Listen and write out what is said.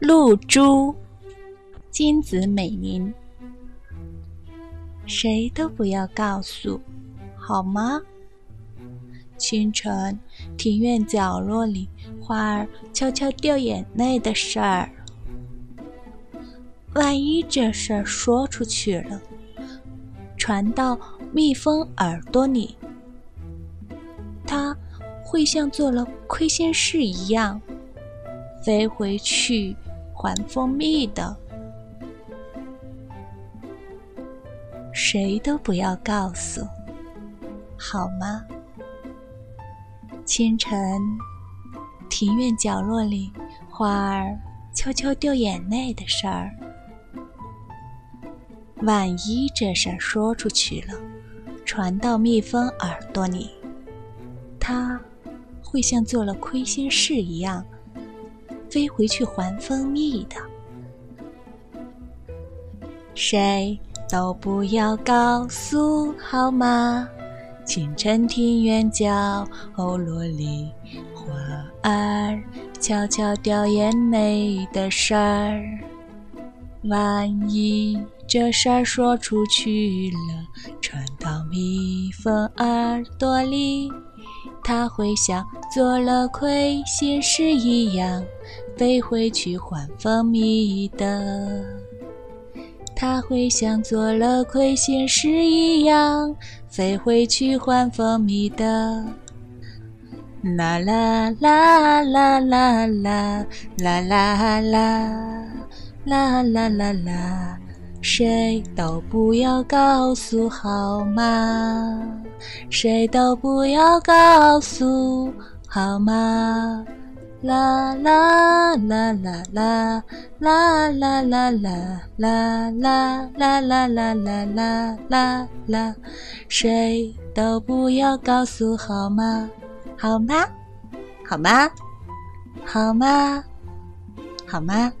露珠，金子美玲，谁都不要告诉，好吗？清晨，庭院角落里，花儿悄悄掉眼泪的事儿。万一这事儿说出去了，传到蜜蜂耳朵里，它会像做了亏心事一样，飞回去还蜂蜜的。谁都不要告诉，好吗？清晨，庭院角落里，花儿悄悄掉眼泪的事儿。万一这事儿说出去了，传到蜜蜂耳朵里，它会像做了亏心事一样，飞回去还蜂蜜的。谁都不要告诉，好吗？清晨庭院角落里，花儿悄悄掉眼泪的事儿。万一……这事儿说出去了，传到蜜蜂耳朵里，它会像做了亏心事一样，飞回去换蜂蜜的。它会像做了亏心事一样，飞回去换蜂蜜的。啦啦啦啦啦啦啦啦啦啦啦啦啦。谁都不要告诉，好吗？谁都不要告诉，好吗？啦啦啦啦啦啦啦啦啦啦啦啦啦啦啦啦啦！谁都不要告诉，好吗？好吗？好吗？好吗？好吗？